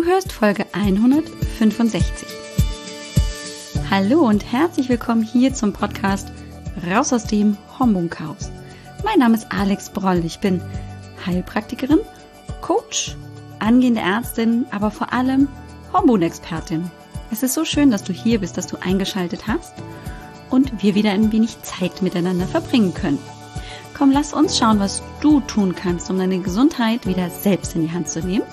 Du hörst Folge 165. Hallo und herzlich willkommen hier zum Podcast Raus aus dem Hormonchaos. Mein Name ist Alex Broll. Ich bin Heilpraktikerin, Coach, angehende Ärztin, aber vor allem Hormonexpertin. Es ist so schön, dass du hier bist, dass du eingeschaltet hast und wir wieder ein wenig Zeit miteinander verbringen können. Komm, lass uns schauen, was du tun kannst, um deine Gesundheit wieder selbst in die Hand zu nehmen.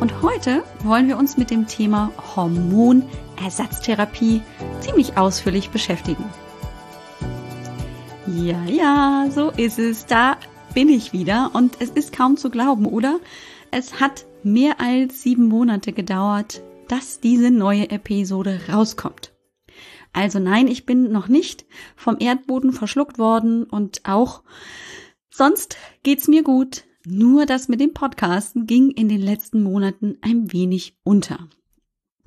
Und heute wollen wir uns mit dem Thema Hormonersatztherapie ziemlich ausführlich beschäftigen. Ja, ja, so ist es. Da bin ich wieder und es ist kaum zu glauben, oder? Es hat mehr als sieben Monate gedauert, dass diese neue Episode rauskommt. Also nein, ich bin noch nicht vom Erdboden verschluckt worden und auch sonst geht's mir gut. Nur das mit dem Podcasten ging in den letzten Monaten ein wenig unter.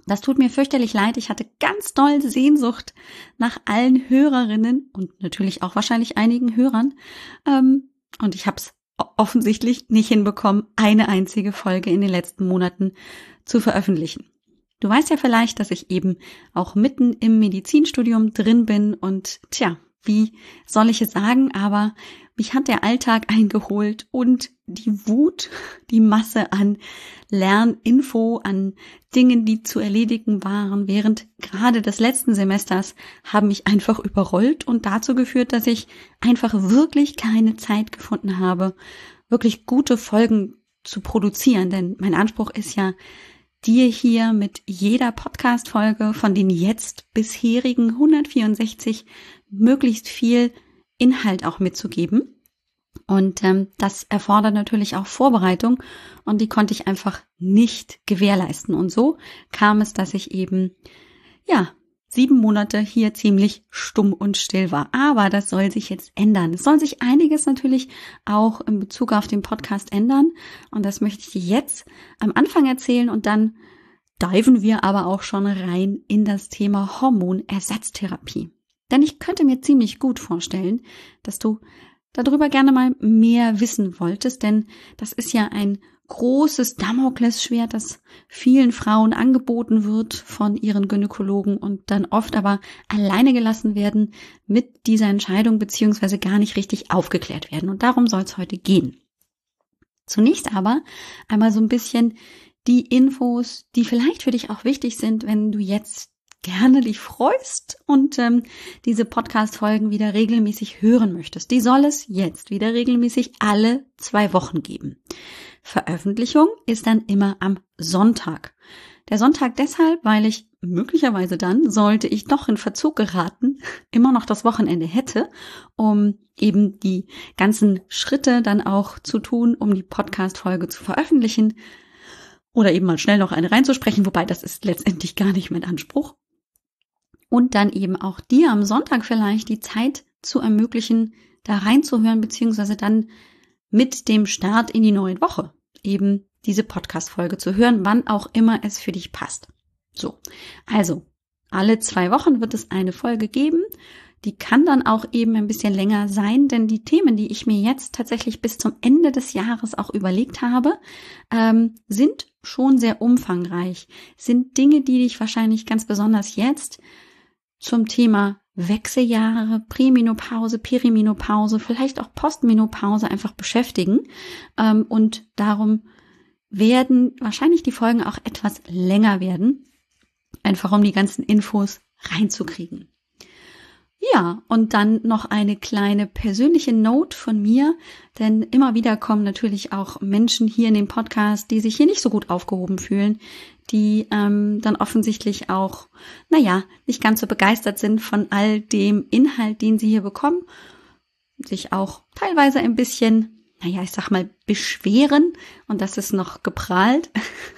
Das tut mir fürchterlich leid. Ich hatte ganz doll Sehnsucht nach allen Hörerinnen und natürlich auch wahrscheinlich einigen Hörern. Ähm, und ich habe es offensichtlich nicht hinbekommen, eine einzige Folge in den letzten Monaten zu veröffentlichen. Du weißt ja vielleicht, dass ich eben auch mitten im Medizinstudium drin bin und tja, wie soll ich es sagen, aber mich hat der Alltag eingeholt und die Wut, die Masse an Lerninfo, an Dingen, die zu erledigen waren während gerade des letzten Semesters, haben mich einfach überrollt und dazu geführt, dass ich einfach wirklich keine Zeit gefunden habe, wirklich gute Folgen zu produzieren. Denn mein Anspruch ist ja, dir hier mit jeder Podcast-Folge von den jetzt bisherigen 164 möglichst viel Inhalt auch mitzugeben. Und ähm, das erfordert natürlich auch Vorbereitung und die konnte ich einfach nicht gewährleisten. Und so kam es, dass ich eben, ja, sieben Monate hier ziemlich stumm und still war. Aber das soll sich jetzt ändern. Es soll sich einiges natürlich auch in Bezug auf den Podcast ändern. Und das möchte ich dir jetzt am Anfang erzählen und dann diven wir aber auch schon rein in das Thema Hormonersatztherapie. Denn ich könnte mir ziemlich gut vorstellen, dass du darüber gerne mal mehr wissen wolltest, denn das ist ja ein großes Damoklesschwert, das vielen Frauen angeboten wird von ihren Gynäkologen und dann oft aber alleine gelassen werden mit dieser Entscheidung beziehungsweise gar nicht richtig aufgeklärt werden. Und darum soll es heute gehen. Zunächst aber einmal so ein bisschen die Infos, die vielleicht für dich auch wichtig sind, wenn du jetzt gerne dich freust und ähm, diese Podcast-Folgen wieder regelmäßig hören möchtest. Die soll es jetzt wieder regelmäßig alle zwei Wochen geben. Veröffentlichung ist dann immer am Sonntag. Der Sonntag deshalb, weil ich möglicherweise dann, sollte ich doch in Verzug geraten, immer noch das Wochenende hätte, um eben die ganzen Schritte dann auch zu tun, um die Podcast-Folge zu veröffentlichen oder eben mal schnell noch eine reinzusprechen, wobei das ist letztendlich gar nicht mein Anspruch und dann eben auch dir am Sonntag vielleicht die Zeit zu ermöglichen, da reinzuhören, beziehungsweise dann mit dem Start in die neue Woche eben diese Podcast-Folge zu hören, wann auch immer es für dich passt. So. Also, alle zwei Wochen wird es eine Folge geben. Die kann dann auch eben ein bisschen länger sein, denn die Themen, die ich mir jetzt tatsächlich bis zum Ende des Jahres auch überlegt habe, ähm, sind schon sehr umfangreich, sind Dinge, die dich wahrscheinlich ganz besonders jetzt zum Thema Wechseljahre, Prämenopause, Perimenopause, vielleicht auch Postmenopause einfach beschäftigen. Ähm, und darum werden wahrscheinlich die Folgen auch etwas länger werden, einfach um die ganzen Infos reinzukriegen. Ja, und dann noch eine kleine persönliche Note von mir, denn immer wieder kommen natürlich auch Menschen hier in den Podcast, die sich hier nicht so gut aufgehoben fühlen, die ähm, dann offensichtlich auch, naja, nicht ganz so begeistert sind von all dem Inhalt, den sie hier bekommen, sich auch teilweise ein bisschen, naja, ich sag mal, beschweren, und das ist noch geprahlt,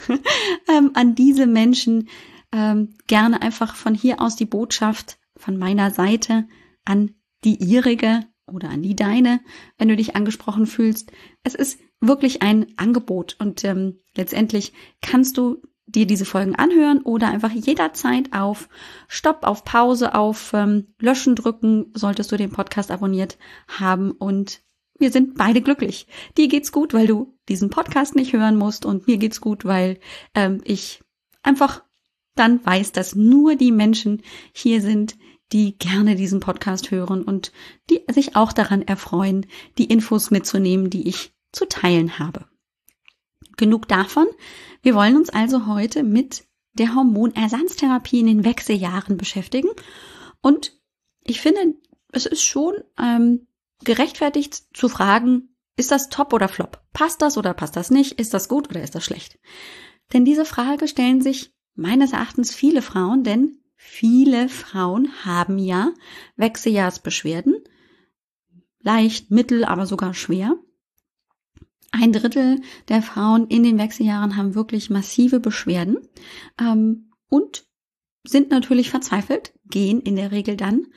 ähm, an diese Menschen ähm, gerne einfach von hier aus die Botschaft von meiner Seite an die ihrige oder an die deine, wenn du dich angesprochen fühlst. Es ist wirklich ein Angebot. Und ähm, letztendlich kannst du dir diese Folgen anhören oder einfach jederzeit auf Stopp, auf Pause, auf ähm, Löschen drücken, solltest du den Podcast abonniert haben und wir sind beide glücklich. Dir geht's gut, weil du diesen Podcast nicht hören musst und mir geht's gut, weil ähm, ich einfach dann weiß, dass nur die Menschen hier sind, die gerne diesen Podcast hören und die sich auch daran erfreuen, die Infos mitzunehmen, die ich zu teilen habe. Genug davon. Wir wollen uns also heute mit der Hormonersatztherapie in den Wechseljahren beschäftigen. Und ich finde, es ist schon ähm, gerechtfertigt zu fragen, ist das top oder flop? Passt das oder passt das nicht? Ist das gut oder ist das schlecht? Denn diese Frage stellen sich meines Erachtens viele Frauen, denn viele Frauen haben ja Wechseljahrsbeschwerden. Leicht, mittel, aber sogar schwer. Ein Drittel der Frauen in den Wechseljahren haben wirklich massive Beschwerden ähm, und sind natürlich verzweifelt, gehen in der Regel dann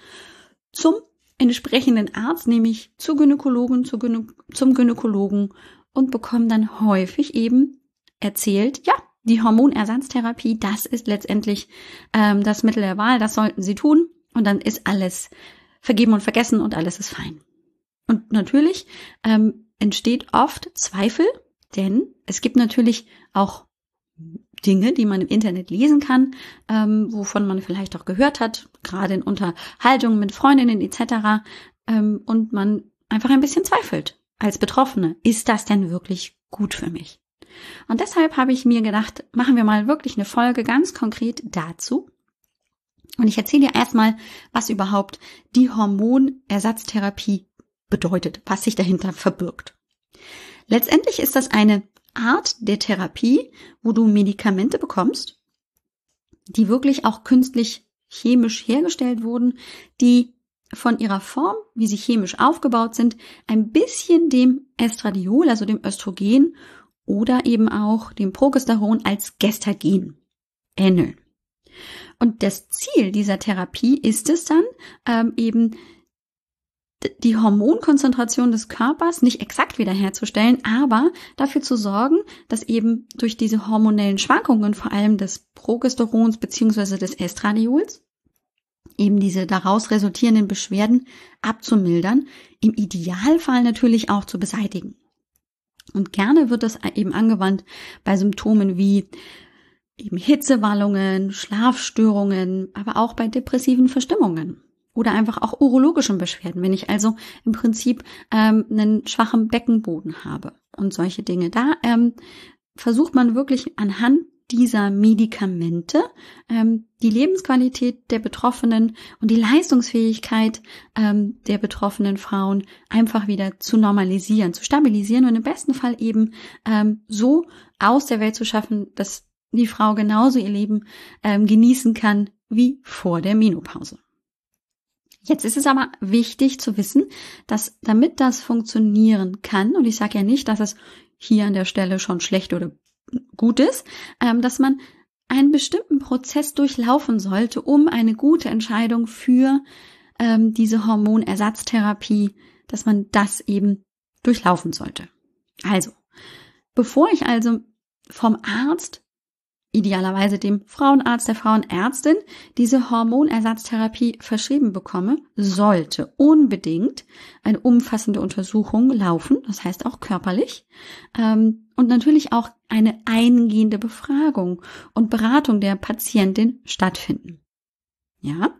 zum entsprechenden Arzt, nämlich zu Gynäkologen, zu Gynä zum Gynäkologen und bekommen dann häufig eben erzählt, ja, die Hormonersatztherapie, das ist letztendlich ähm, das Mittel der Wahl, das sollten Sie tun und dann ist alles vergeben und vergessen und alles ist fein. Und natürlich ähm, entsteht oft Zweifel, denn es gibt natürlich auch Dinge, die man im Internet lesen kann, ähm, wovon man vielleicht auch gehört hat, gerade in Unterhaltungen mit Freundinnen etc. Ähm, und man einfach ein bisschen zweifelt als Betroffene. Ist das denn wirklich gut für mich? Und deshalb habe ich mir gedacht, machen wir mal wirklich eine Folge ganz konkret dazu. Und ich erzähle dir erstmal, was überhaupt die Hormonersatztherapie bedeutet, was sich dahinter verbirgt. Letztendlich ist das eine Art der Therapie, wo du Medikamente bekommst, die wirklich auch künstlich chemisch hergestellt wurden, die von ihrer Form, wie sie chemisch aufgebaut sind, ein bisschen dem Estradiol, also dem Östrogen oder eben auch dem Progesteron als Gestagen ähneln. Und das Ziel dieser Therapie ist es dann, ähm, eben die Hormonkonzentration des Körpers nicht exakt wiederherzustellen, aber dafür zu sorgen, dass eben durch diese hormonellen Schwankungen, vor allem des Progesterons beziehungsweise des Estradiols, eben diese daraus resultierenden Beschwerden abzumildern, im Idealfall natürlich auch zu beseitigen. Und gerne wird das eben angewandt bei Symptomen wie eben Hitzewallungen, Schlafstörungen, aber auch bei depressiven Verstimmungen oder einfach auch urologischen Beschwerden, wenn ich also im Prinzip ähm, einen schwachen Beckenboden habe und solche Dinge. Da ähm, versucht man wirklich anhand dieser Medikamente ähm, die Lebensqualität der Betroffenen und die Leistungsfähigkeit ähm, der betroffenen Frauen einfach wieder zu normalisieren, zu stabilisieren und im besten Fall eben ähm, so aus der Welt zu schaffen, dass die Frau genauso ihr Leben ähm, genießen kann wie vor der Menopause. Jetzt ist es aber wichtig zu wissen, dass damit das funktionieren kann, und ich sage ja nicht, dass es hier an der Stelle schon schlecht oder gut ist, ähm, dass man einen bestimmten Prozess durchlaufen sollte, um eine gute Entscheidung für ähm, diese Hormonersatztherapie, dass man das eben durchlaufen sollte. Also, bevor ich also vom Arzt idealerweise dem Frauenarzt, der Frauenärztin, diese Hormonersatztherapie verschrieben bekomme, sollte unbedingt eine umfassende Untersuchung laufen, das heißt auch körperlich, ähm, und natürlich auch eine eingehende Befragung und Beratung der Patientin stattfinden. Ja,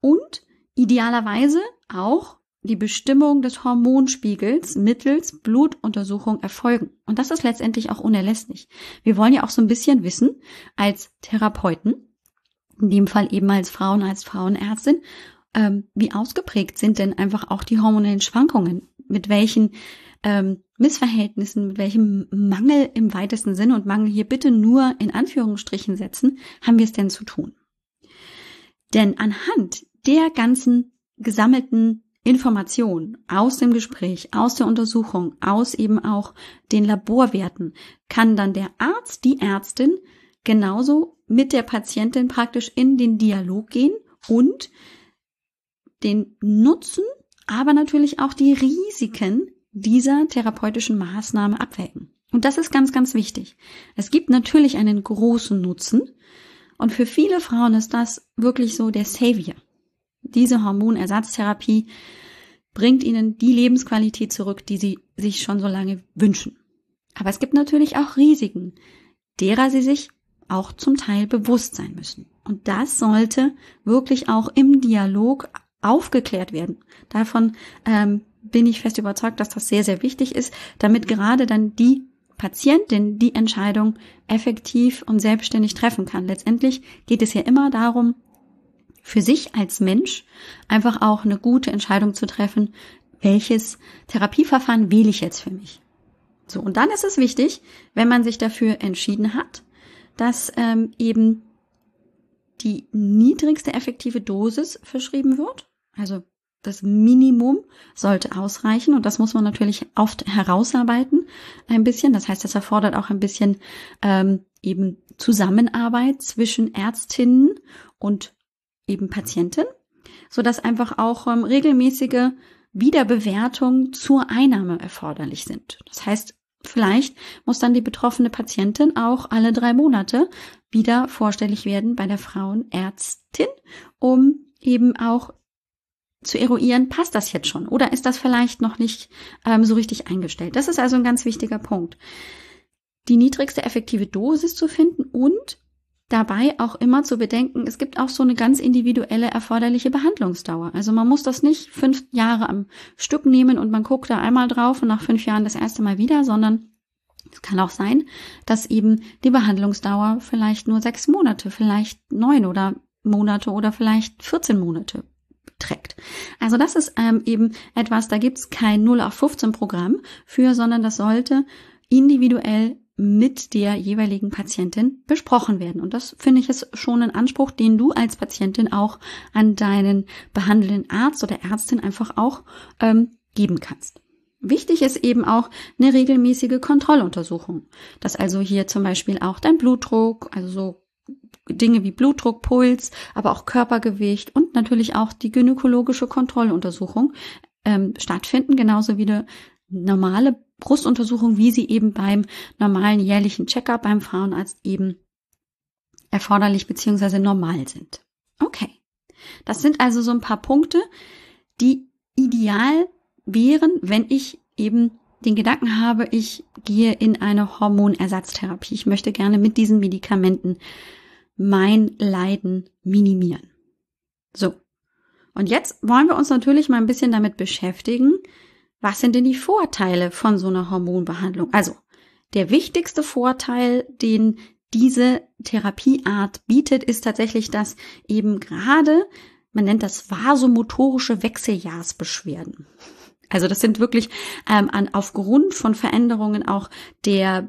und idealerweise auch die Bestimmung des Hormonspiegels mittels Blutuntersuchung erfolgen. Und das ist letztendlich auch unerlässlich. Wir wollen ja auch so ein bisschen wissen, als Therapeuten, in dem Fall eben als Frauen, als Frauenärztin, ähm, wie ausgeprägt sind denn einfach auch die hormonellen Schwankungen? Mit welchen ähm, Missverhältnissen, mit welchem Mangel im weitesten Sinne und Mangel hier bitte nur in Anführungsstrichen setzen, haben wir es denn zu tun? Denn anhand der ganzen gesammelten Information aus dem Gespräch, aus der Untersuchung, aus eben auch den Laborwerten kann dann der Arzt, die Ärztin genauso mit der Patientin praktisch in den Dialog gehen und den Nutzen, aber natürlich auch die Risiken dieser therapeutischen Maßnahme abwägen. Und das ist ganz, ganz wichtig. Es gibt natürlich einen großen Nutzen und für viele Frauen ist das wirklich so der Savior. Diese Hormonersatztherapie bringt ihnen die Lebensqualität zurück, die sie sich schon so lange wünschen. Aber es gibt natürlich auch Risiken, derer sie sich auch zum Teil bewusst sein müssen. Und das sollte wirklich auch im Dialog aufgeklärt werden. Davon ähm, bin ich fest überzeugt, dass das sehr, sehr wichtig ist, damit gerade dann die Patientin die Entscheidung effektiv und selbstständig treffen kann. Letztendlich geht es ja immer darum, für sich als Mensch einfach auch eine gute Entscheidung zu treffen, welches Therapieverfahren wähle ich jetzt für mich. So, und dann ist es wichtig, wenn man sich dafür entschieden hat, dass ähm, eben die niedrigste effektive Dosis verschrieben wird. Also das Minimum sollte ausreichen und das muss man natürlich oft herausarbeiten ein bisschen. Das heißt, das erfordert auch ein bisschen ähm, eben Zusammenarbeit zwischen Ärztinnen und eben Patienten, so dass einfach auch ähm, regelmäßige Wiederbewertungen zur Einnahme erforderlich sind. Das heißt, vielleicht muss dann die betroffene Patientin auch alle drei Monate wieder vorstellig werden bei der Frauenärztin, um eben auch zu eruieren, passt das jetzt schon oder ist das vielleicht noch nicht ähm, so richtig eingestellt. Das ist also ein ganz wichtiger Punkt. Die niedrigste effektive Dosis zu finden und dabei auch immer zu bedenken, es gibt auch so eine ganz individuelle erforderliche Behandlungsdauer. Also man muss das nicht fünf Jahre am Stück nehmen und man guckt da einmal drauf und nach fünf Jahren das erste Mal wieder, sondern es kann auch sein, dass eben die Behandlungsdauer vielleicht nur sechs Monate, vielleicht neun oder Monate oder vielleicht 14 Monate trägt. Also das ist ähm, eben etwas, da gibt's kein 0 auf 15 Programm für, sondern das sollte individuell mit der jeweiligen Patientin besprochen werden. Und das finde ich ist schon ein Anspruch, den du als Patientin auch an deinen behandelnden Arzt oder Ärztin einfach auch ähm, geben kannst. Wichtig ist eben auch eine regelmäßige Kontrolluntersuchung, dass also hier zum Beispiel auch dein Blutdruck, also so Dinge wie Blutdruck, Puls, aber auch Körpergewicht und natürlich auch die gynäkologische Kontrolluntersuchung ähm, stattfinden, genauso wie eine normale Brustuntersuchung, wie sie eben beim normalen jährlichen Checkup beim Frauenarzt eben erforderlich beziehungsweise normal sind. Okay. Das sind also so ein paar Punkte, die ideal wären, wenn ich eben den Gedanken habe, ich gehe in eine Hormonersatztherapie. Ich möchte gerne mit diesen Medikamenten mein Leiden minimieren. So. Und jetzt wollen wir uns natürlich mal ein bisschen damit beschäftigen, was sind denn die Vorteile von so einer Hormonbehandlung? Also, der wichtigste Vorteil, den diese Therapieart bietet, ist tatsächlich, dass eben gerade, man nennt das vasomotorische Wechseljahrsbeschwerden. Also das sind wirklich ähm, an, aufgrund von Veränderungen auch der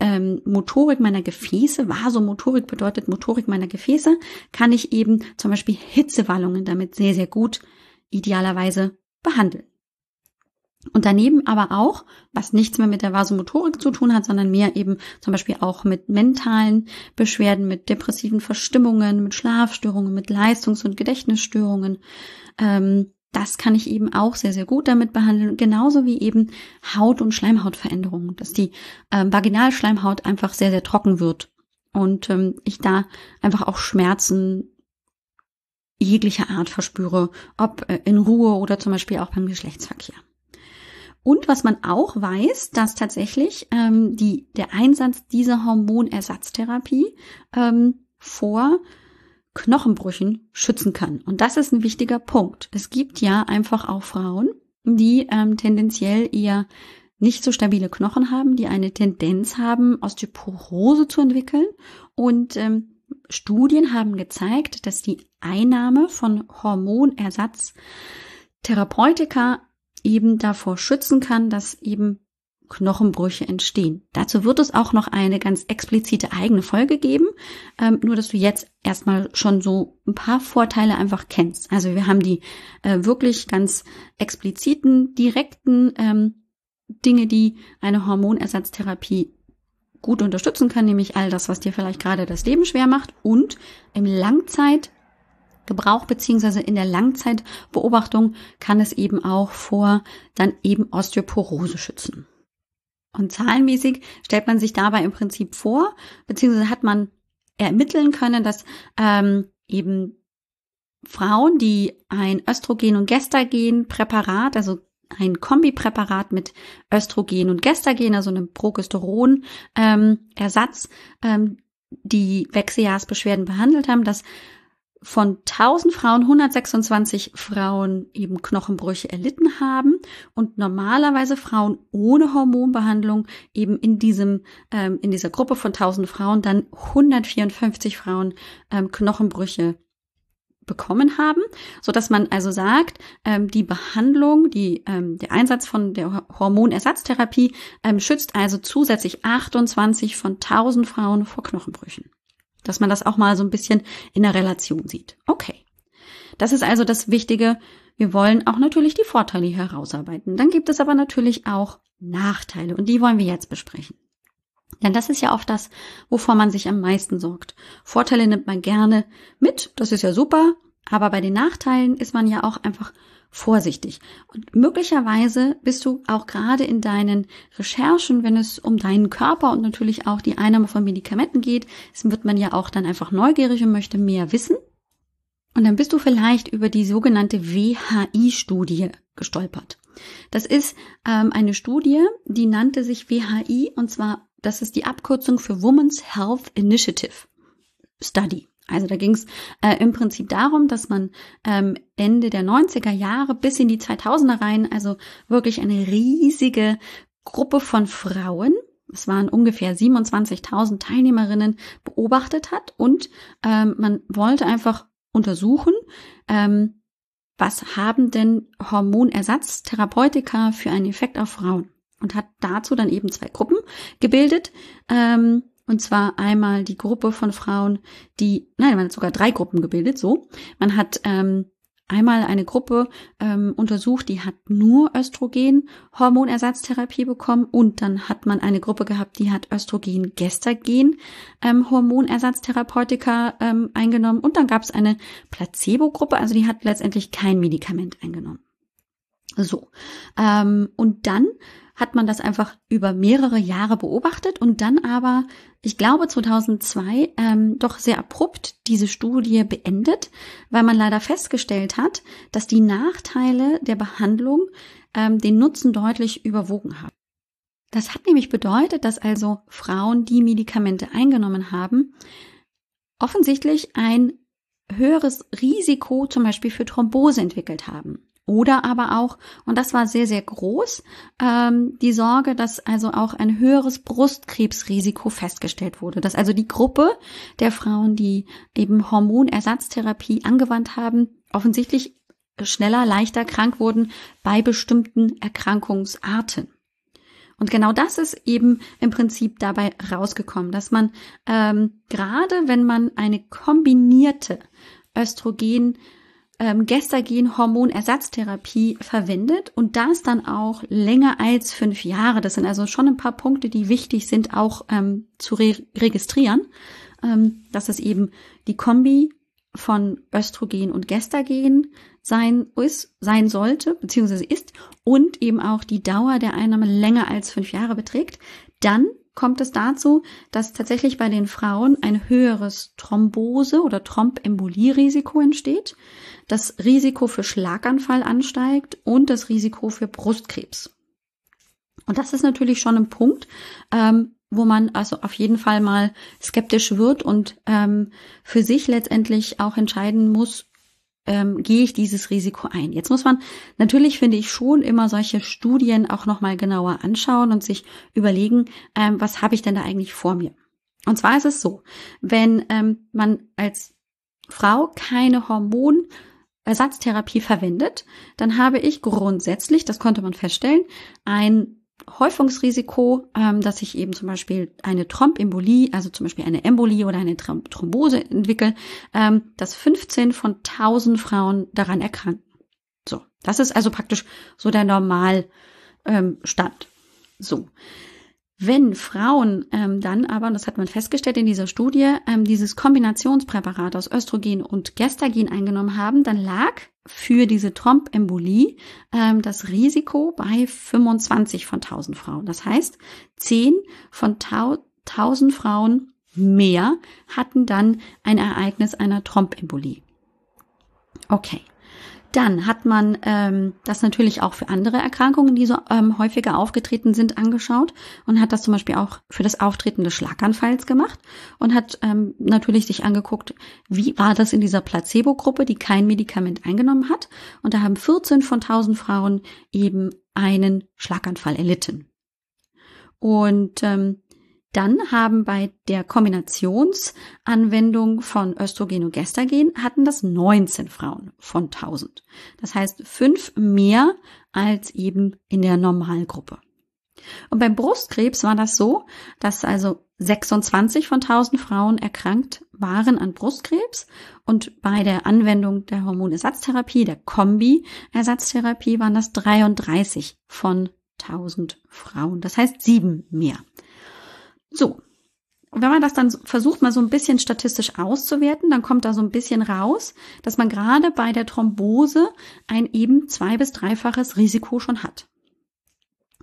ähm, Motorik meiner Gefäße, Vasomotorik bedeutet Motorik meiner Gefäße, kann ich eben zum Beispiel Hitzewallungen damit sehr, sehr gut idealerweise behandeln. Und daneben aber auch, was nichts mehr mit der Vasomotorik zu tun hat, sondern mehr eben zum Beispiel auch mit mentalen Beschwerden, mit depressiven Verstimmungen, mit Schlafstörungen, mit Leistungs- und Gedächtnisstörungen, ähm, das kann ich eben auch sehr, sehr gut damit behandeln. Genauso wie eben Haut- und Schleimhautveränderungen, dass die ähm, Vaginalschleimhaut einfach sehr, sehr trocken wird. Und ähm, ich da einfach auch Schmerzen jeglicher Art verspüre, ob äh, in Ruhe oder zum Beispiel auch beim Geschlechtsverkehr. Und was man auch weiß, dass tatsächlich ähm, die, der Einsatz dieser Hormonersatztherapie ähm, vor Knochenbrüchen schützen kann. Und das ist ein wichtiger Punkt. Es gibt ja einfach auch Frauen, die ähm, tendenziell eher nicht so stabile Knochen haben, die eine Tendenz haben, Osteoporose zu entwickeln. Und ähm, Studien haben gezeigt, dass die Einnahme von Hormonersatztherapeutika eben davor schützen kann, dass eben Knochenbrüche entstehen. Dazu wird es auch noch eine ganz explizite eigene Folge geben, ähm, nur dass du jetzt erstmal schon so ein paar Vorteile einfach kennst. Also wir haben die äh, wirklich ganz expliziten, direkten ähm, Dinge, die eine Hormonersatztherapie gut unterstützen kann, nämlich all das, was dir vielleicht gerade das Leben schwer macht und im Langzeitgebrauch beziehungsweise in der Langzeitbeobachtung kann es eben auch vor dann eben Osteoporose schützen. Und zahlenmäßig stellt man sich dabei im Prinzip vor, beziehungsweise hat man ermitteln können, dass ähm, eben Frauen, die ein Östrogen- und Gestagen-Präparat, also ein Kombipräparat mit Östrogen und Gestagen, also einem Progesteron-Ersatz, ähm, ähm, die Wechseljahrsbeschwerden behandelt haben, dass von 1000 Frauen 126 Frauen eben Knochenbrüche erlitten haben und normalerweise Frauen ohne Hormonbehandlung eben in diesem ähm, in dieser Gruppe von 1000 Frauen dann 154 Frauen ähm, Knochenbrüche bekommen haben, so dass man also sagt, ähm, die Behandlung, die, ähm, der Einsatz von der Hormonersatztherapie ähm, schützt also zusätzlich 28 von 1000 Frauen vor Knochenbrüchen. Dass man das auch mal so ein bisschen in der Relation sieht. Okay. Das ist also das Wichtige. Wir wollen auch natürlich die Vorteile herausarbeiten. Dann gibt es aber natürlich auch Nachteile und die wollen wir jetzt besprechen. Denn das ist ja oft das, wovor man sich am meisten sorgt. Vorteile nimmt man gerne mit, das ist ja super, aber bei den Nachteilen ist man ja auch einfach vorsichtig. Und möglicherweise bist du auch gerade in deinen Recherchen, wenn es um deinen Körper und natürlich auch die Einnahme von Medikamenten geht, wird man ja auch dann einfach neugierig und möchte mehr wissen. Und dann bist du vielleicht über die sogenannte WHI-Studie gestolpert. Das ist ähm, eine Studie, die nannte sich WHI und zwar, das ist die Abkürzung für Women's Health Initiative Study. Also da ging es äh, im Prinzip darum, dass man ähm, Ende der 90er Jahre bis in die 2000er rein, also wirklich eine riesige Gruppe von Frauen, es waren ungefähr 27.000 Teilnehmerinnen, beobachtet hat und ähm, man wollte einfach untersuchen, ähm, was haben denn Hormonersatztherapeutika für einen Effekt auf Frauen und hat dazu dann eben zwei Gruppen gebildet. Ähm, und zwar einmal die Gruppe von Frauen, die, nein, man hat sogar drei Gruppen gebildet, so. Man hat ähm, einmal eine Gruppe ähm, untersucht, die hat nur Östrogen Hormonersatztherapie bekommen und dann hat man eine Gruppe gehabt, die hat Östrogen Gestagen ähm, ähm, eingenommen und dann gab es eine Placebo Gruppe, also die hat letztendlich kein Medikament eingenommen. So ähm, und dann hat man das einfach über mehrere Jahre beobachtet und dann aber, ich glaube 2002, ähm, doch sehr abrupt diese Studie beendet, weil man leider festgestellt hat, dass die Nachteile der Behandlung ähm, den Nutzen deutlich überwogen haben. Das hat nämlich bedeutet, dass also Frauen, die Medikamente eingenommen haben, offensichtlich ein höheres Risiko zum Beispiel für Thrombose entwickelt haben. Oder aber auch, und das war sehr, sehr groß, ähm, die Sorge, dass also auch ein höheres Brustkrebsrisiko festgestellt wurde. Dass also die Gruppe der Frauen, die eben Hormonersatztherapie angewandt haben, offensichtlich schneller, leichter krank wurden bei bestimmten Erkrankungsarten. Und genau das ist eben im Prinzip dabei rausgekommen, dass man ähm, gerade wenn man eine kombinierte Östrogen ähm, Gestagen-Hormonersatztherapie verwendet und das dann auch länger als fünf Jahre. Das sind also schon ein paar Punkte, die wichtig sind, auch ähm, zu re registrieren, ähm, dass es eben die Kombi von Östrogen und Gestagen sein ist, sein sollte, beziehungsweise ist und eben auch die Dauer der Einnahme länger als fünf Jahre beträgt, dann kommt es dazu, dass tatsächlich bei den Frauen ein höheres Thrombose- oder Thrombembolierisiko entsteht, das Risiko für Schlaganfall ansteigt und das Risiko für Brustkrebs. Und das ist natürlich schon ein Punkt, ähm, wo man also auf jeden Fall mal skeptisch wird und ähm, für sich letztendlich auch entscheiden muss, ähm, gehe ich dieses Risiko ein. Jetzt muss man natürlich, finde ich, schon immer solche Studien auch nochmal genauer anschauen und sich überlegen, ähm, was habe ich denn da eigentlich vor mir. Und zwar ist es so, wenn ähm, man als Frau keine Hormonersatztherapie verwendet, dann habe ich grundsätzlich, das konnte man feststellen, ein Häufungsrisiko, ähm, dass ich eben zum Beispiel eine Trombembolie, also zum Beispiel eine Embolie oder eine Thrombose entwickle, ähm, dass 15 von 1000 Frauen daran erkranken. So, das ist also praktisch so der Normalstand. Ähm, so. Wenn Frauen ähm, dann aber, und das hat man festgestellt in dieser Studie, ähm, dieses Kombinationspräparat aus Östrogen und Gestagen eingenommen haben, dann lag für diese Trombembolie ähm, das Risiko bei 25 von 1000 Frauen. Das heißt, 10 von 1000 Frauen mehr hatten dann ein Ereignis einer Trombembolie. Okay. Dann hat man ähm, das natürlich auch für andere Erkrankungen, die so ähm, häufiger aufgetreten sind, angeschaut und hat das zum Beispiel auch für das Auftreten des Schlaganfalls gemacht und hat ähm, natürlich sich angeguckt, wie war das in dieser Placebo-Gruppe, die kein Medikament eingenommen hat. Und da haben 14 von 1000 Frauen eben einen Schlaganfall erlitten. Und ähm, dann haben bei der Kombinationsanwendung von Östrogen und Gestagen hatten das 19 Frauen von 1000. Das heißt fünf mehr als eben in der Normalgruppe. Und beim Brustkrebs war das so, dass also 26 von 1000 Frauen erkrankt waren an Brustkrebs und bei der Anwendung der Hormonersatztherapie, der Kombi-Ersatztherapie waren das 33 von 1000 Frauen. Das heißt sieben mehr. So. Wenn man das dann versucht, mal so ein bisschen statistisch auszuwerten, dann kommt da so ein bisschen raus, dass man gerade bei der Thrombose ein eben zwei- bis dreifaches Risiko schon hat.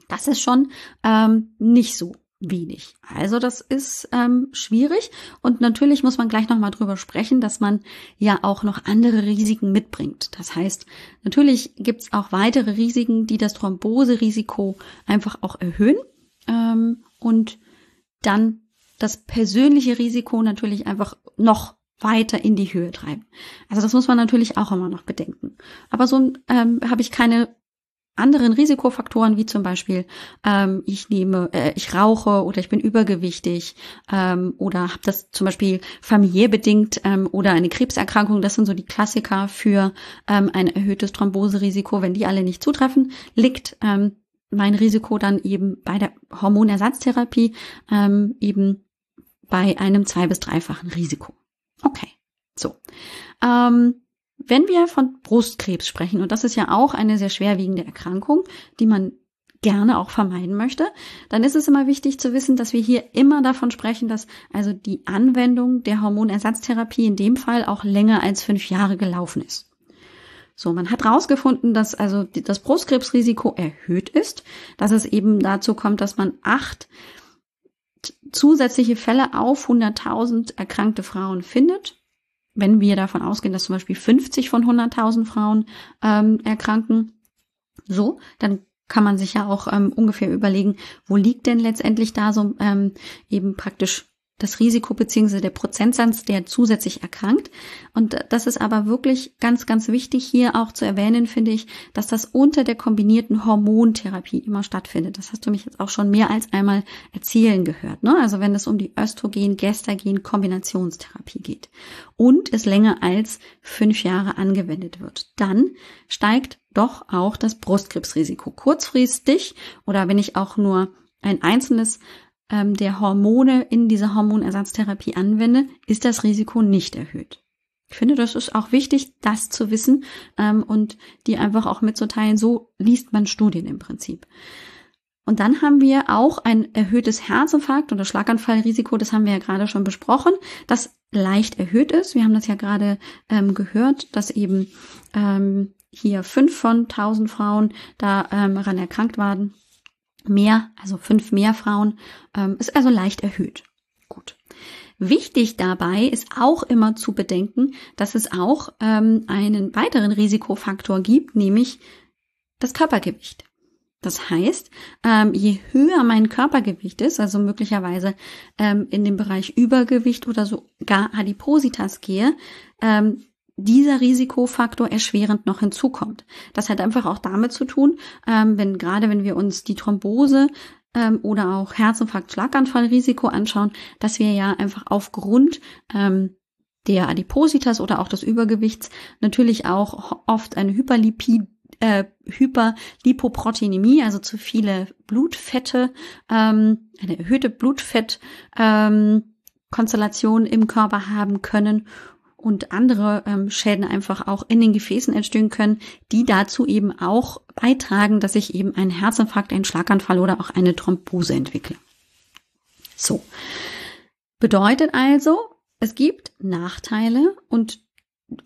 Das ist schon ähm, nicht so wenig. Also das ist ähm, schwierig und natürlich muss man gleich nochmal drüber sprechen, dass man ja auch noch andere Risiken mitbringt. Das heißt, natürlich gibt's auch weitere Risiken, die das Thromboserisiko einfach auch erhöhen ähm, und dann das persönliche Risiko natürlich einfach noch weiter in die Höhe treiben. Also das muss man natürlich auch immer noch bedenken. Aber so ähm, habe ich keine anderen Risikofaktoren wie zum Beispiel ähm, ich nehme, äh, ich rauche oder ich bin übergewichtig ähm, oder habe das zum Beispiel familiär bedingt ähm, oder eine Krebserkrankung. Das sind so die Klassiker für ähm, ein erhöhtes Thromboserisiko. Wenn die alle nicht zutreffen, liegt ähm, mein Risiko dann eben bei der Hormonersatztherapie ähm, eben bei einem zwei- bis dreifachen Risiko. Okay, so. Ähm, wenn wir von Brustkrebs sprechen, und das ist ja auch eine sehr schwerwiegende Erkrankung, die man gerne auch vermeiden möchte, dann ist es immer wichtig zu wissen, dass wir hier immer davon sprechen, dass also die Anwendung der Hormonersatztherapie in dem Fall auch länger als fünf Jahre gelaufen ist. So, man hat herausgefunden, dass also das Brustkrebsrisiko erhöht ist, dass es eben dazu kommt, dass man acht zusätzliche Fälle auf 100.000 erkrankte Frauen findet. Wenn wir davon ausgehen, dass zum Beispiel 50 von 100.000 Frauen ähm, erkranken, so, dann kann man sich ja auch ähm, ungefähr überlegen, wo liegt denn letztendlich da so ähm, eben praktisch das Risiko beziehungsweise der Prozentsatz, der zusätzlich erkrankt. Und das ist aber wirklich ganz, ganz wichtig hier auch zu erwähnen, finde ich, dass das unter der kombinierten Hormontherapie immer stattfindet. Das hast du mich jetzt auch schon mehr als einmal erzählen gehört. Ne? Also wenn es um die Östrogen-Gestagen-Kombinationstherapie geht und es länger als fünf Jahre angewendet wird, dann steigt doch auch das Brustkrebsrisiko kurzfristig oder wenn ich auch nur ein einzelnes ähm, der Hormone in dieser Hormonersatztherapie anwende, ist das Risiko nicht erhöht. Ich finde, das ist auch wichtig, das zu wissen ähm, und die einfach auch mitzuteilen. So liest man Studien im Prinzip. Und dann haben wir auch ein erhöhtes Herzinfarkt oder Schlaganfallrisiko, das haben wir ja gerade schon besprochen, das leicht erhöht ist. Wir haben das ja gerade ähm, gehört, dass eben ähm, hier fünf von tausend Frauen daran ähm, erkrankt waren mehr, also fünf mehr Frauen, ähm, ist also leicht erhöht. Gut. Wichtig dabei ist auch immer zu bedenken, dass es auch ähm, einen weiteren Risikofaktor gibt, nämlich das Körpergewicht. Das heißt, ähm, je höher mein Körpergewicht ist, also möglicherweise in dem Bereich Übergewicht oder sogar Adipositas gehe, dieser Risikofaktor erschwerend noch hinzukommt. Das hat einfach auch damit zu tun, ähm, wenn gerade wenn wir uns die Thrombose ähm, oder auch Herzinfarkt, Schlaganfallrisiko anschauen, dass wir ja einfach aufgrund ähm, der Adipositas oder auch des Übergewichts natürlich auch oft eine Hyperlipid äh, Hyperlipoproteinämie, also zu viele Blutfette, ähm, eine erhöhte Blutfett ähm, Konstellation im Körper haben können und andere ähm, Schäden einfach auch in den Gefäßen entstehen können, die dazu eben auch beitragen, dass ich eben einen Herzinfarkt, einen Schlaganfall oder auch eine Thrombose entwickle. So. Bedeutet also, es gibt Nachteile und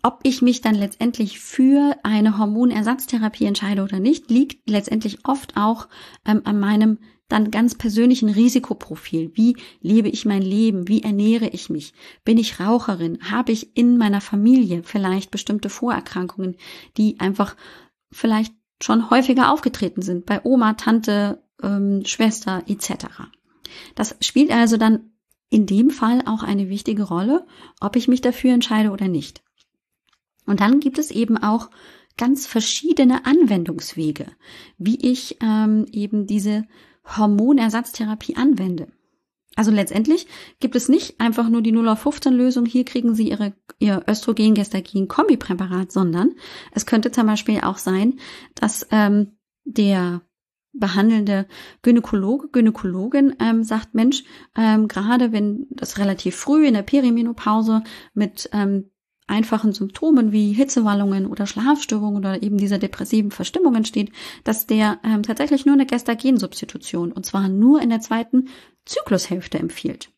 ob ich mich dann letztendlich für eine Hormonersatztherapie entscheide oder nicht, liegt letztendlich oft auch ähm, an meinem dann ganz persönlichen Risikoprofil. Wie lebe ich mein Leben? Wie ernähre ich mich? Bin ich Raucherin? Habe ich in meiner Familie vielleicht bestimmte Vorerkrankungen, die einfach vielleicht schon häufiger aufgetreten sind bei Oma, Tante, ähm, Schwester etc. Das spielt also dann in dem Fall auch eine wichtige Rolle, ob ich mich dafür entscheide oder nicht. Und dann gibt es eben auch ganz verschiedene Anwendungswege, wie ich ähm, eben diese Hormonersatztherapie anwende. Also letztendlich gibt es nicht einfach nur die 0 auf 15 Lösung, hier kriegen Sie Ihre, Ihr Östrogen-Gestagen-Kombipräparat, sondern es könnte zum Beispiel auch sein, dass ähm, der behandelnde Gynäkologe, Gynäkologin ähm, sagt, Mensch, ähm, gerade wenn das relativ früh in der Perimenopause mit ähm, einfachen Symptomen wie Hitzewallungen oder Schlafstörungen oder eben dieser depressiven Verstimmung entsteht, dass der ähm, tatsächlich nur eine Gestagensubstitution und zwar nur in der zweiten Zyklushälfte empfiehlt.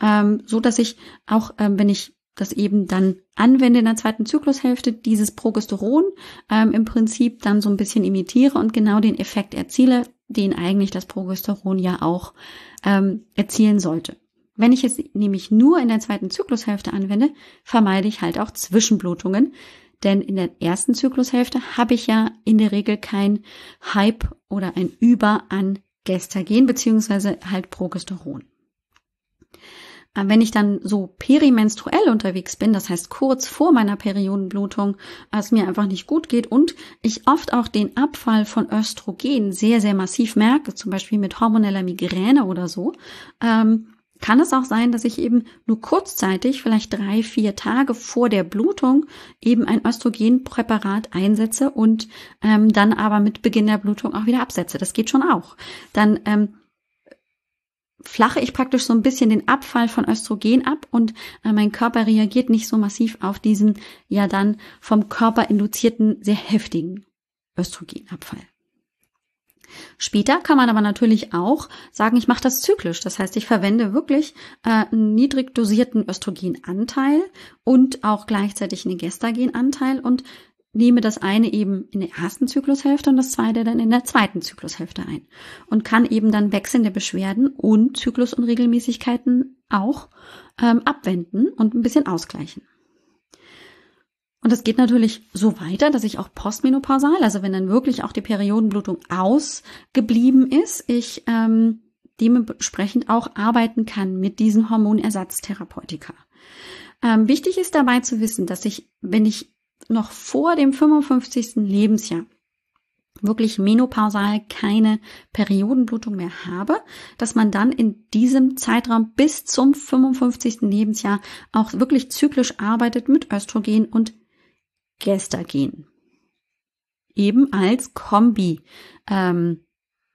Ähm, so dass ich auch, ähm, wenn ich das eben dann anwende in der zweiten Zyklushälfte, dieses Progesteron ähm, im Prinzip dann so ein bisschen imitiere und genau den Effekt erziele, den eigentlich das Progesteron ja auch ähm, erzielen sollte. Wenn ich es nämlich nur in der zweiten Zyklushälfte anwende, vermeide ich halt auch Zwischenblutungen, denn in der ersten Zyklushälfte habe ich ja in der Regel kein Hype oder ein Über an Gestagen beziehungsweise halt Progesteron. Wenn ich dann so perimenstruell unterwegs bin, das heißt kurz vor meiner Periodenblutung, es mir einfach nicht gut geht und ich oft auch den Abfall von Östrogen sehr, sehr massiv merke, zum Beispiel mit hormoneller Migräne oder so, ähm, kann es auch sein, dass ich eben nur kurzzeitig, vielleicht drei, vier Tage vor der Blutung, eben ein Östrogenpräparat einsetze und ähm, dann aber mit Beginn der Blutung auch wieder absetze. Das geht schon auch. Dann ähm, flache ich praktisch so ein bisschen den Abfall von Östrogen ab und äh, mein Körper reagiert nicht so massiv auf diesen ja dann vom Körper induzierten sehr heftigen Östrogenabfall. Später kann man aber natürlich auch sagen, ich mache das zyklisch. Das heißt, ich verwende wirklich äh, einen niedrig dosierten Östrogenanteil und auch gleichzeitig einen Gestagenanteil und nehme das eine eben in der ersten Zyklushälfte und das zweite dann in der zweiten Zyklushälfte ein und kann eben dann wechselnde Beschwerden und Zyklusunregelmäßigkeiten auch ähm, abwenden und ein bisschen ausgleichen. Und das geht natürlich so weiter, dass ich auch postmenopausal, also wenn dann wirklich auch die Periodenblutung ausgeblieben ist, ich ähm, dementsprechend auch arbeiten kann mit diesen Hormonersatztherapeutika. Ähm, wichtig ist dabei zu wissen, dass ich, wenn ich noch vor dem 55. Lebensjahr wirklich menopausal keine Periodenblutung mehr habe, dass man dann in diesem Zeitraum bis zum 55. Lebensjahr auch wirklich zyklisch arbeitet mit Östrogen und Gestagen. Eben als Kombi. Ähm,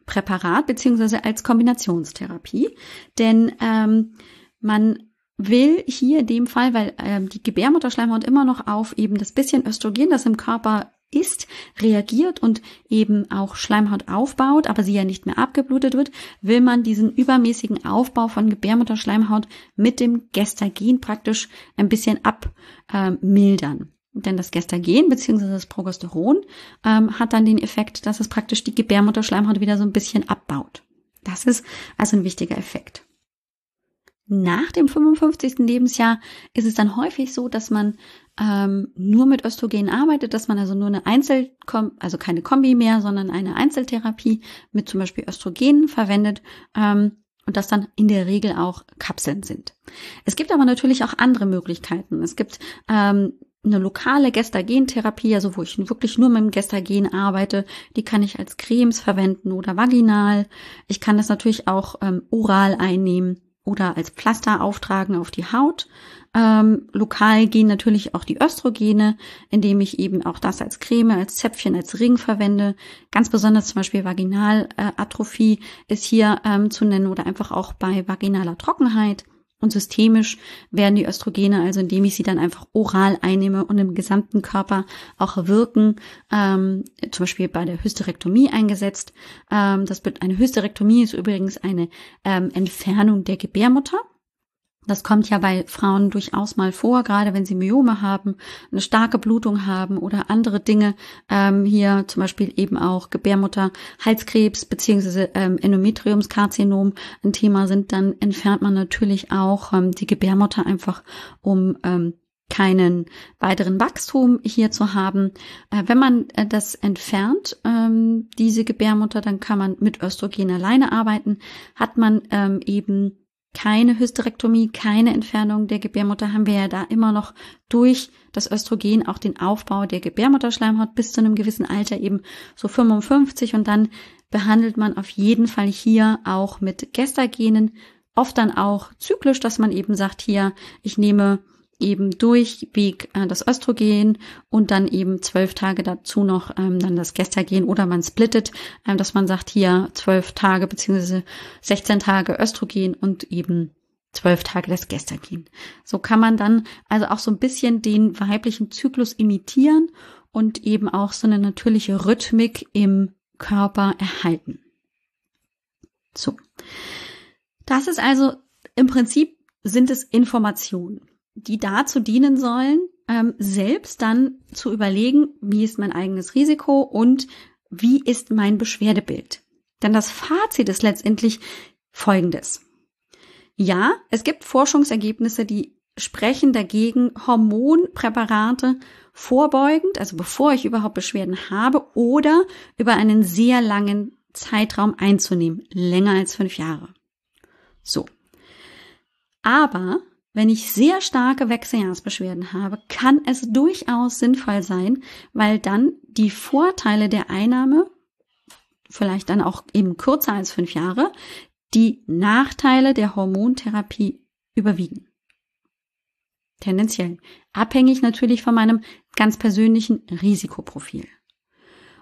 Präparat beziehungsweise als Kombinationstherapie, denn ähm, man will hier in dem Fall, weil ähm, die Gebärmutterschleimhaut immer noch auf eben das bisschen Östrogen, das im Körper ist, reagiert und eben auch Schleimhaut aufbaut, aber sie ja nicht mehr abgeblutet wird, will man diesen übermäßigen Aufbau von Gebärmutterschleimhaut mit dem Gestagen praktisch ein bisschen abmildern. Denn das Gestagen bzw. das Progesteron ähm, hat dann den Effekt, dass es praktisch die Gebärmutterschleimhaut wieder so ein bisschen abbaut. Das ist also ein wichtiger Effekt. Nach dem 55. Lebensjahr ist es dann häufig so, dass man ähm, nur mit Östrogen arbeitet, dass man also nur eine Einzel, also keine Kombi mehr, sondern eine Einzeltherapie mit zum Beispiel Östrogen verwendet ähm, und das dann in der Regel auch Kapseln sind. Es gibt aber natürlich auch andere Möglichkeiten. Es gibt ähm, eine lokale Gestagentherapie, also wo ich wirklich nur mit dem Gestagen arbeite, die kann ich als Cremes verwenden oder vaginal. Ich kann das natürlich auch ähm, oral einnehmen oder als Pflaster auftragen auf die Haut. Ähm, lokal gehen natürlich auch die Östrogene, indem ich eben auch das als Creme, als Zäpfchen, als Ring verwende. Ganz besonders zum Beispiel Vaginalatrophie ist hier ähm, zu nennen oder einfach auch bei vaginaler Trockenheit. Und systemisch werden die Östrogene, also indem ich sie dann einfach oral einnehme und im gesamten Körper auch wirken, ähm, zum Beispiel bei der Hysterektomie eingesetzt. Ähm, das wird, eine Hysterektomie ist übrigens eine ähm, Entfernung der Gebärmutter. Das kommt ja bei Frauen durchaus mal vor, gerade wenn sie Myome haben, eine starke Blutung haben oder andere Dinge. Ähm, hier zum Beispiel eben auch Gebärmutter, Halskrebs beziehungsweise ähm, Endometriumskarzinom ein Thema sind, dann entfernt man natürlich auch ähm, die Gebärmutter einfach, um ähm, keinen weiteren Wachstum hier zu haben. Äh, wenn man äh, das entfernt, ähm, diese Gebärmutter, dann kann man mit Östrogen alleine arbeiten. Hat man ähm, eben keine Hysterektomie, keine Entfernung der Gebärmutter, haben wir ja da immer noch durch das Östrogen auch den Aufbau der Gebärmutterschleimhaut bis zu einem gewissen Alter eben so 55 und dann behandelt man auf jeden Fall hier auch mit Gestagenen, oft dann auch zyklisch, dass man eben sagt, hier, ich nehme eben durchweg äh, das Östrogen und dann eben zwölf Tage dazu noch ähm, dann das Gestagen oder man splittet, ähm, dass man sagt hier zwölf Tage beziehungsweise 16 Tage Östrogen und eben zwölf Tage das Gestagen. So kann man dann also auch so ein bisschen den weiblichen Zyklus imitieren und eben auch so eine natürliche Rhythmik im Körper erhalten. So. Das ist also im Prinzip sind es Informationen die dazu dienen sollen, ähm, selbst dann zu überlegen, wie ist mein eigenes Risiko und wie ist mein Beschwerdebild. Denn das Fazit ist letztendlich folgendes. Ja, es gibt Forschungsergebnisse, die sprechen dagegen, Hormonpräparate vorbeugend, also bevor ich überhaupt Beschwerden habe, oder über einen sehr langen Zeitraum einzunehmen, länger als fünf Jahre. So. Aber wenn ich sehr starke Wechseljahrsbeschwerden habe, kann es durchaus sinnvoll sein, weil dann die Vorteile der Einnahme, vielleicht dann auch eben kürzer als fünf Jahre, die Nachteile der Hormontherapie überwiegen. Tendenziell. Abhängig natürlich von meinem ganz persönlichen Risikoprofil.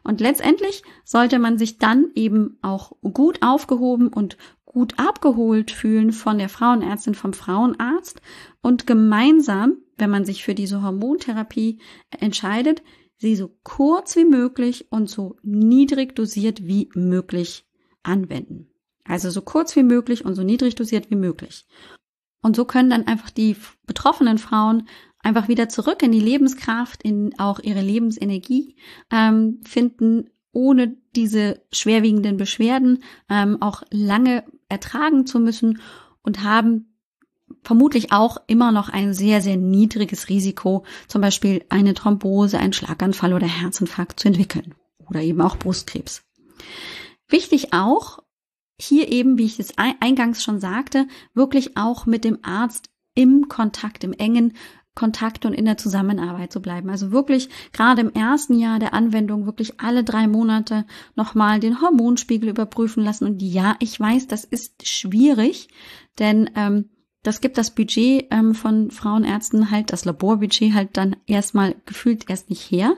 Und letztendlich sollte man sich dann eben auch gut aufgehoben und gut abgeholt fühlen von der Frauenärztin, vom Frauenarzt und gemeinsam, wenn man sich für diese Hormontherapie entscheidet, sie so kurz wie möglich und so niedrig dosiert wie möglich anwenden. Also so kurz wie möglich und so niedrig dosiert wie möglich. Und so können dann einfach die betroffenen Frauen einfach wieder zurück in die Lebenskraft, in auch ihre Lebensenergie ähm, finden, ohne diese schwerwiegenden Beschwerden ähm, auch lange ertragen zu müssen und haben vermutlich auch immer noch ein sehr, sehr niedriges Risiko, zum Beispiel eine Thrombose, einen Schlaganfall oder Herzinfarkt zu entwickeln oder eben auch Brustkrebs. Wichtig auch, hier eben, wie ich es eingangs schon sagte, wirklich auch mit dem Arzt im Kontakt, im engen Kontakt und in der Zusammenarbeit zu bleiben. Also wirklich gerade im ersten Jahr der Anwendung wirklich alle drei Monate nochmal den Hormonspiegel überprüfen lassen. Und ja, ich weiß, das ist schwierig, denn ähm, das gibt das Budget ähm, von Frauenärzten halt, das Laborbudget halt dann erstmal gefühlt erst nicht her.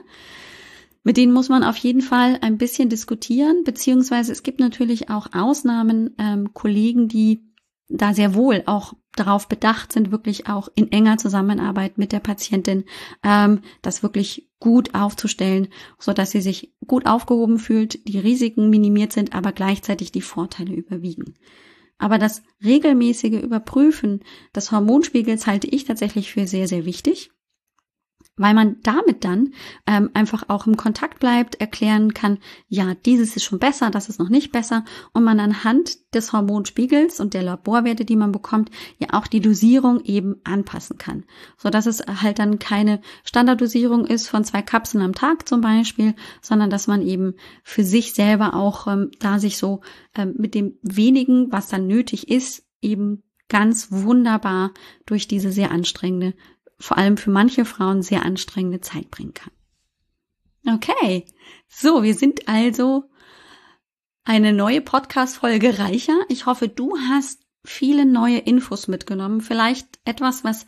Mit denen muss man auf jeden Fall ein bisschen diskutieren, beziehungsweise es gibt natürlich auch Ausnahmen, ähm, Kollegen, die da sehr wohl auch darauf bedacht sind, wirklich auch in enger Zusammenarbeit mit der Patientin ähm, das wirklich gut aufzustellen, so dass sie sich gut aufgehoben fühlt, die Risiken minimiert sind, aber gleichzeitig die Vorteile überwiegen. Aber das regelmäßige Überprüfen des Hormonspiegels halte ich tatsächlich für sehr, sehr wichtig weil man damit dann ähm, einfach auch im Kontakt bleibt, erklären kann, ja, dieses ist schon besser, das ist noch nicht besser. Und man anhand des Hormonspiegels und der Laborwerte, die man bekommt, ja auch die Dosierung eben anpassen kann, so dass es halt dann keine Standarddosierung ist von zwei Kapseln am Tag zum Beispiel, sondern dass man eben für sich selber auch ähm, da sich so ähm, mit dem wenigen, was dann nötig ist, eben ganz wunderbar durch diese sehr anstrengende vor allem für manche Frauen sehr anstrengende Zeit bringen kann. Okay, so, wir sind also eine neue Podcast-Folge reicher. Ich hoffe, du hast viele neue Infos mitgenommen. Vielleicht etwas, was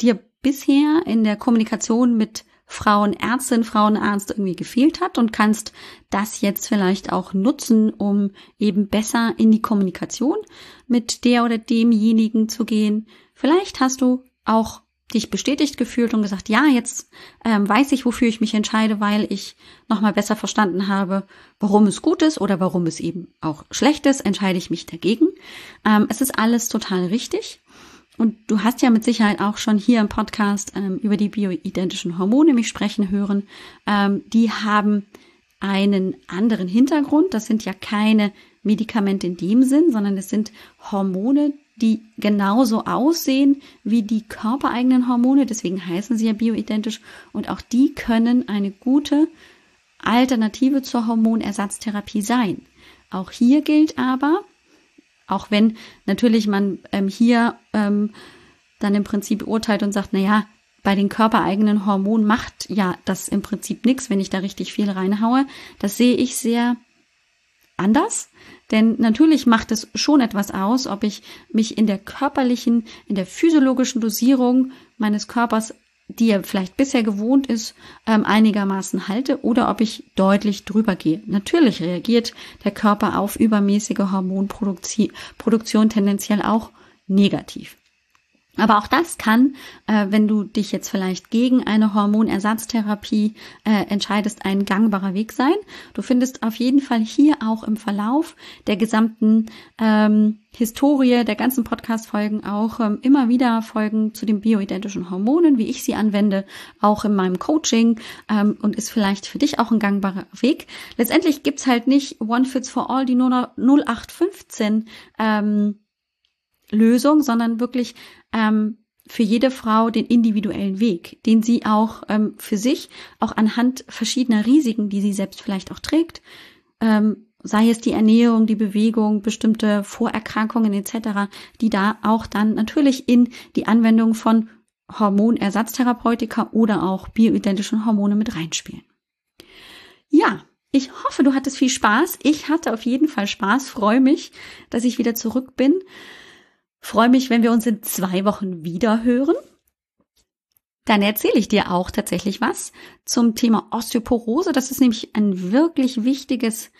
dir bisher in der Kommunikation mit Frauenärztin, Frauenarzt irgendwie gefehlt hat und kannst das jetzt vielleicht auch nutzen, um eben besser in die Kommunikation mit der oder demjenigen zu gehen. Vielleicht hast du auch dich bestätigt gefühlt und gesagt, ja, jetzt ähm, weiß ich, wofür ich mich entscheide, weil ich nochmal besser verstanden habe, warum es gut ist oder warum es eben auch schlecht ist, entscheide ich mich dagegen. Ähm, es ist alles total richtig. und du hast ja mit Sicherheit auch schon hier im Podcast ähm, über die bioidentischen Hormone mich sprechen hören. Ähm, die haben einen anderen Hintergrund. Das sind ja keine Medikamente in dem Sinn, sondern es sind Hormone, die genauso aussehen wie die körpereigenen Hormone. Deswegen heißen sie ja bioidentisch. Und auch die können eine gute Alternative zur Hormonersatztherapie sein. Auch hier gilt aber, auch wenn natürlich man ähm, hier ähm, dann im Prinzip urteilt und sagt, na ja, bei den körpereigenen Hormonen macht ja das im Prinzip nichts, wenn ich da richtig viel reinhaue. Das sehe ich sehr anders. Denn natürlich macht es schon etwas aus, ob ich mich in der körperlichen, in der physiologischen Dosierung meines Körpers, die er vielleicht bisher gewohnt ist, ähm, einigermaßen halte oder ob ich deutlich drüber gehe. Natürlich reagiert der Körper auf übermäßige Hormonproduktion tendenziell auch negativ. Aber auch das kann, äh, wenn du dich jetzt vielleicht gegen eine Hormonersatztherapie äh, entscheidest, ein gangbarer Weg sein. Du findest auf jeden Fall hier auch im Verlauf der gesamten ähm, Historie der ganzen Podcast-Folgen auch ähm, immer wieder Folgen zu den bioidentischen Hormonen, wie ich sie anwende, auch in meinem Coaching ähm, und ist vielleicht für dich auch ein gangbarer Weg. Letztendlich gibt's halt nicht One Fits for All, die nur 0815 ähm, Lösung, sondern wirklich ähm, für jede Frau den individuellen Weg, den sie auch ähm, für sich, auch anhand verschiedener Risiken, die sie selbst vielleicht auch trägt, ähm, sei es die Ernährung, die Bewegung, bestimmte Vorerkrankungen etc., die da auch dann natürlich in die Anwendung von Hormonersatztherapeutika oder auch bioidentischen Hormone mit reinspielen. Ja, ich hoffe, du hattest viel Spaß. Ich hatte auf jeden Fall Spaß, freue mich, dass ich wieder zurück bin. Freue mich, wenn wir uns in zwei Wochen wieder hören. Dann erzähle ich dir auch tatsächlich was zum Thema Osteoporose. Das ist nämlich ein wirklich wichtiges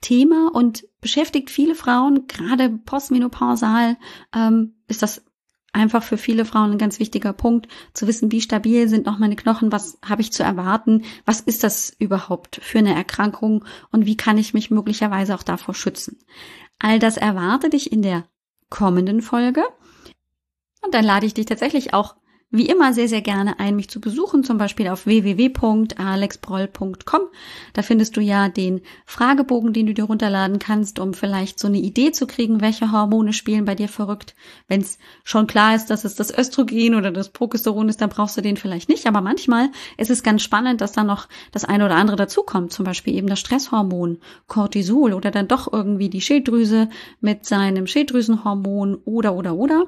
Thema und beschäftigt viele Frauen, gerade postmenopausal ähm, ist das einfach für viele Frauen ein ganz wichtiger Punkt, zu wissen, wie stabil sind noch meine Knochen, was habe ich zu erwarten, was ist das überhaupt für eine Erkrankung und wie kann ich mich möglicherweise auch davor schützen. All das erwartet dich in der kommenden Folge. Und dann lade ich dich tatsächlich auch wie immer sehr, sehr gerne ein, mich zu besuchen, zum Beispiel auf www.alexbroll.com. Da findest du ja den Fragebogen, den du dir runterladen kannst, um vielleicht so eine Idee zu kriegen, welche Hormone spielen bei dir verrückt. Wenn es schon klar ist, dass es das Östrogen oder das Progesteron ist, dann brauchst du den vielleicht nicht. Aber manchmal ist es ganz spannend, dass da noch das eine oder andere dazukommt. Zum Beispiel eben das Stresshormon, Cortisol oder dann doch irgendwie die Schilddrüse mit seinem Schilddrüsenhormon oder, oder, oder.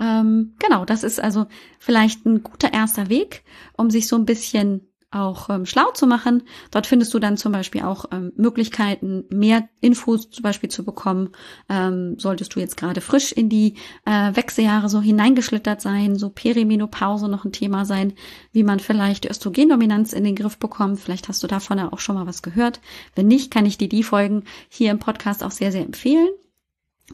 Ähm, genau, das ist also vielleicht ein guter erster Weg, um sich so ein bisschen auch ähm, schlau zu machen. Dort findest du dann zum Beispiel auch ähm, Möglichkeiten, mehr Infos zum Beispiel zu bekommen. Ähm, solltest du jetzt gerade frisch in die äh, Wechseljahre so hineingeschlittert sein, so Perimenopause noch ein Thema sein, wie man vielleicht Östrogendominanz in den Griff bekommt. Vielleicht hast du davon ja auch schon mal was gehört. Wenn nicht, kann ich dir die Folgen hier im Podcast auch sehr, sehr empfehlen.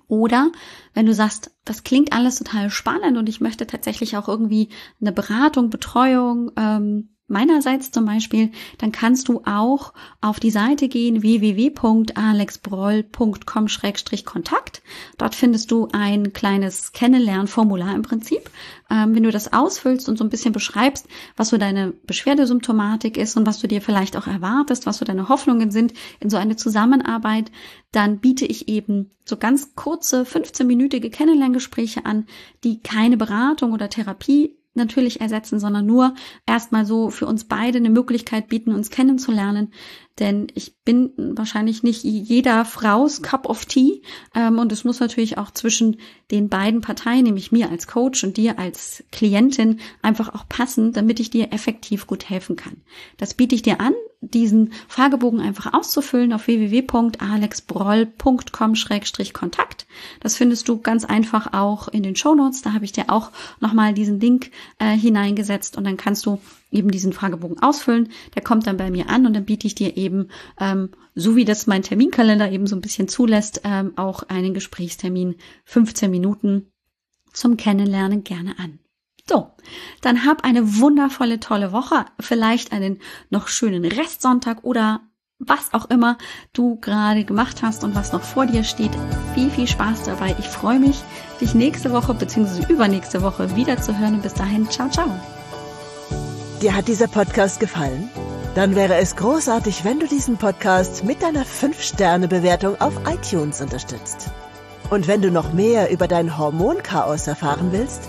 Oder wenn du sagst, das klingt alles total spannend und ich möchte tatsächlich auch irgendwie eine Beratung, Betreuung, ähm, meinerseits zum Beispiel, dann kannst du auch auf die Seite gehen www.alexbroll.com-kontakt. Dort findest du ein kleines Kennenlernformular im Prinzip. Ähm, wenn du das ausfüllst und so ein bisschen beschreibst, was so deine Beschwerdesymptomatik ist und was du dir vielleicht auch erwartest, was so deine Hoffnungen sind in so eine Zusammenarbeit, dann biete ich eben so ganz kurze 15-minütige Kennenlerngespräche an, die keine Beratung oder Therapie natürlich ersetzen, sondern nur erstmal so für uns beide eine Möglichkeit bieten, uns kennenzulernen. Denn ich bin wahrscheinlich nicht jeder Frau's Cup of Tea. Ähm, und es muss natürlich auch zwischen den beiden Parteien, nämlich mir als Coach und dir als Klientin, einfach auch passen, damit ich dir effektiv gut helfen kann. Das biete ich dir an diesen Fragebogen einfach auszufüllen auf www.alexbroll.com-kontakt. Das findest du ganz einfach auch in den Show Notes. Da habe ich dir auch nochmal diesen Link äh, hineingesetzt und dann kannst du eben diesen Fragebogen ausfüllen. Der kommt dann bei mir an und dann biete ich dir eben, ähm, so wie das mein Terminkalender eben so ein bisschen zulässt, ähm, auch einen Gesprächstermin 15 Minuten zum Kennenlernen gerne an. So, dann hab eine wundervolle, tolle Woche, vielleicht einen noch schönen Restsonntag oder was auch immer du gerade gemacht hast und was noch vor dir steht. Viel, viel Spaß dabei. Ich freue mich, dich nächste Woche bzw. übernächste Woche wieder zu hören und bis dahin, ciao, ciao. Dir hat dieser Podcast gefallen? Dann wäre es großartig, wenn du diesen Podcast mit deiner 5-Sterne-Bewertung auf iTunes unterstützt. Und wenn du noch mehr über dein Hormonchaos erfahren willst,